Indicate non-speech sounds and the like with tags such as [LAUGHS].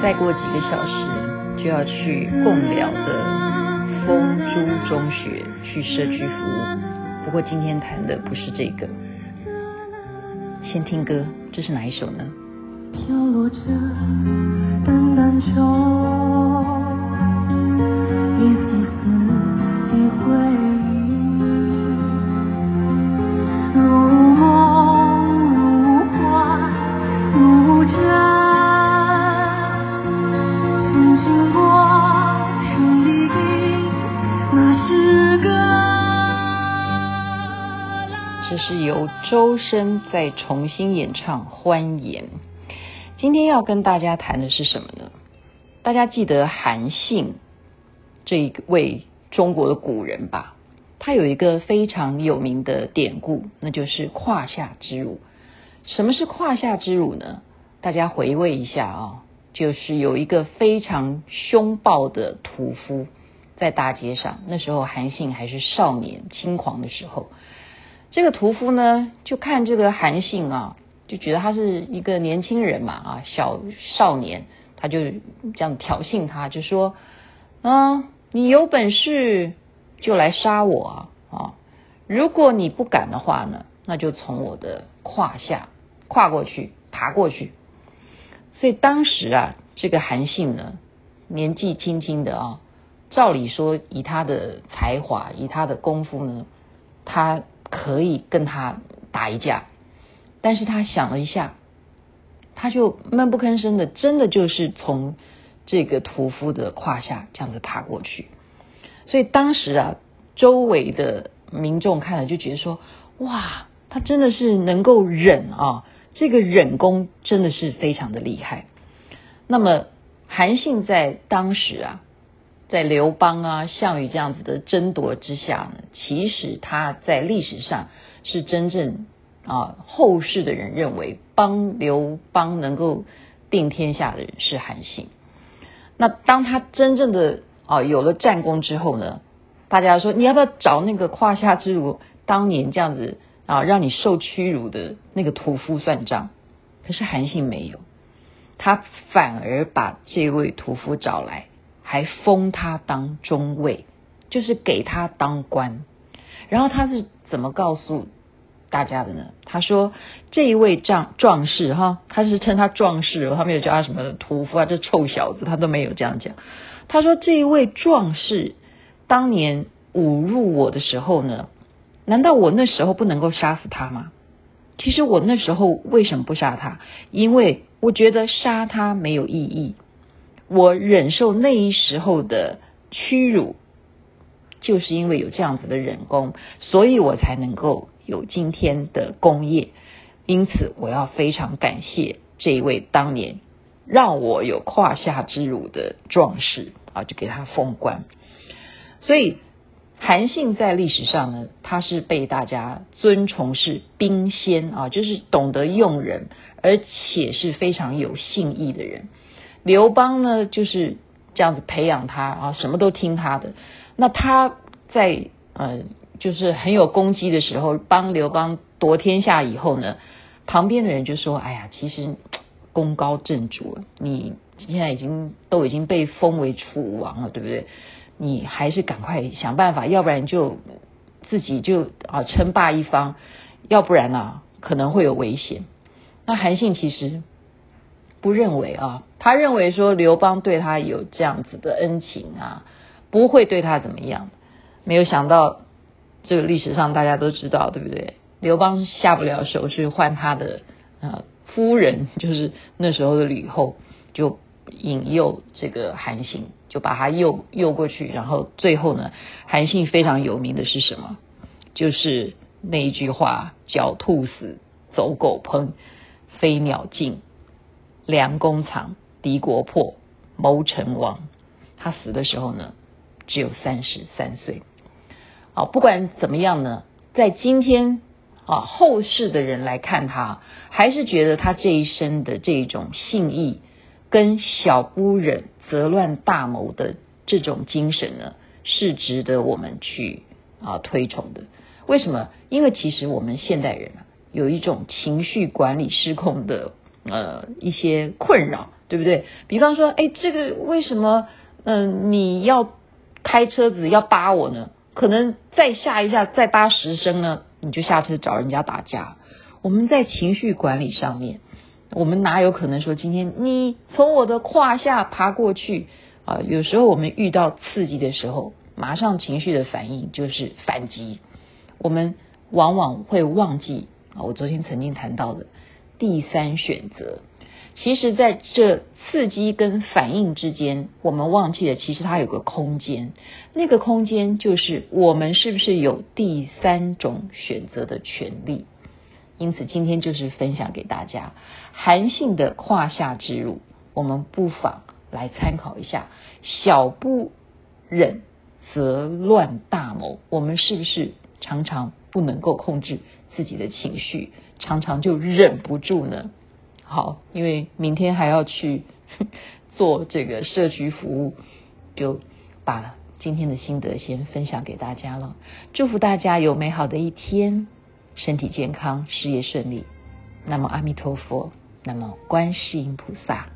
再过几个小时就要去共寮的丰珠中学去社区服务。不过今天谈的不是这个，先听歌，这是哪一首呢？飘落着淡淡秋，是由周深再重新演唱《欢颜》。今天要跟大家谈的是什么呢？大家记得韩信这一位中国的古人吧？他有一个非常有名的典故，那就是胯下之辱。什么是胯下之辱呢？大家回味一下啊、哦，就是有一个非常凶暴的屠夫在大街上，那时候韩信还是少年轻狂的时候。这个屠夫呢，就看这个韩信啊，就觉得他是一个年轻人嘛，啊，小少年，他就这样挑衅他，就说：“啊，你有本事就来杀我啊！如果你不敢的话呢，那就从我的胯下跨过去，爬过去。”所以当时啊，这个韩信呢，年纪轻轻的啊，照理说以他的才华，以他的功夫呢，他。可以跟他打一架，但是他想了一下，他就闷不吭声的，真的就是从这个屠夫的胯下这样子爬过去。所以当时啊，周围的民众看了就觉得说：哇，他真的是能够忍啊，这个忍功真的是非常的厉害。那么韩信在当时啊。在刘邦啊、项羽这样子的争夺之下呢，其实他在历史上是真正啊，后世的人认为帮刘邦能够定天下的人是韩信。那当他真正的啊有了战功之后呢，大家说你要不要找那个胯下之辱当年这样子啊让你受屈辱的那个屠夫算账？可是韩信没有，他反而把这位屠夫找来。还封他当中尉，就是给他当官。然后他是怎么告诉大家的呢？他说：“这一位壮壮士哈，他是称他壮士，他没有叫他什么屠夫啊，这臭小子，他都没有这样讲。他说这一位壮士当年侮辱我的时候呢，难道我那时候不能够杀死他吗？其实我那时候为什么不杀他？因为我觉得杀他没有意义。”我忍受那一时候的屈辱，就是因为有这样子的忍功，所以我才能够有今天的功业。因此，我要非常感谢这一位当年让我有胯下之辱的壮士啊，就给他封官。所以，韩信在历史上呢，他是被大家尊崇是兵仙啊，就是懂得用人，而且是非常有信义的人。刘邦呢，就是这样子培养他啊，什么都听他的。那他在呃，就是很有功绩的时候，帮刘邦夺天下以后呢，旁边的人就说：“哎呀，其实功高震主，你现在已经都已经被封为楚王了，对不对？你还是赶快想办法，要不然就自己就啊称霸一方，要不然呢、啊、可能会有危险。”那韩信其实。不认为啊，他认为说刘邦对他有这样子的恩情啊，不会对他怎么样。没有想到，这个历史上大家都知道，对不对？刘邦下不了手，去换他的呃夫人，[LAUGHS] 就是那时候的吕后，就引诱这个韩信，就把他诱诱过去。然后最后呢，韩信非常有名的是什么？就是那一句话：“狡兔死，走狗烹，飞鸟尽。”梁公藏，敌国破，谋臣亡。他死的时候呢，只有三十三岁。好，不管怎么样呢，在今天啊，后世的人来看他，还是觉得他这一生的这种信义，跟小不忍则乱大谋的这种精神呢，是值得我们去啊推崇的。为什么？因为其实我们现代人啊，有一种情绪管理失控的。呃，一些困扰，对不对？比方说，哎，这个为什么嗯、你要开车子要扒我呢？可能再下一下再扒十声呢，你就下车找人家打架。我们在情绪管理上面，我们哪有可能说今天你从我的胯下爬过去啊？有时候我们遇到刺激的时候，马上情绪的反应就是反击。我们往往会忘记啊，我昨天曾经谈到的第三选择。其实，在这刺激跟反应之间，我们忘记了，其实它有个空间，那个空间就是我们是不是有第三种选择的权利。因此，今天就是分享给大家韩信的胯下之辱，我们不妨来参考一下。小不忍则乱大谋，我们是不是常常不能够控制自己的情绪，常常就忍不住呢？好，因为明天还要去 [LAUGHS] 做这个社区服务，就把今天的心得先分享给大家了。祝福大家有美好的一天。身体健康，事业顺利。那么阿弥陀佛，那么观世音菩萨。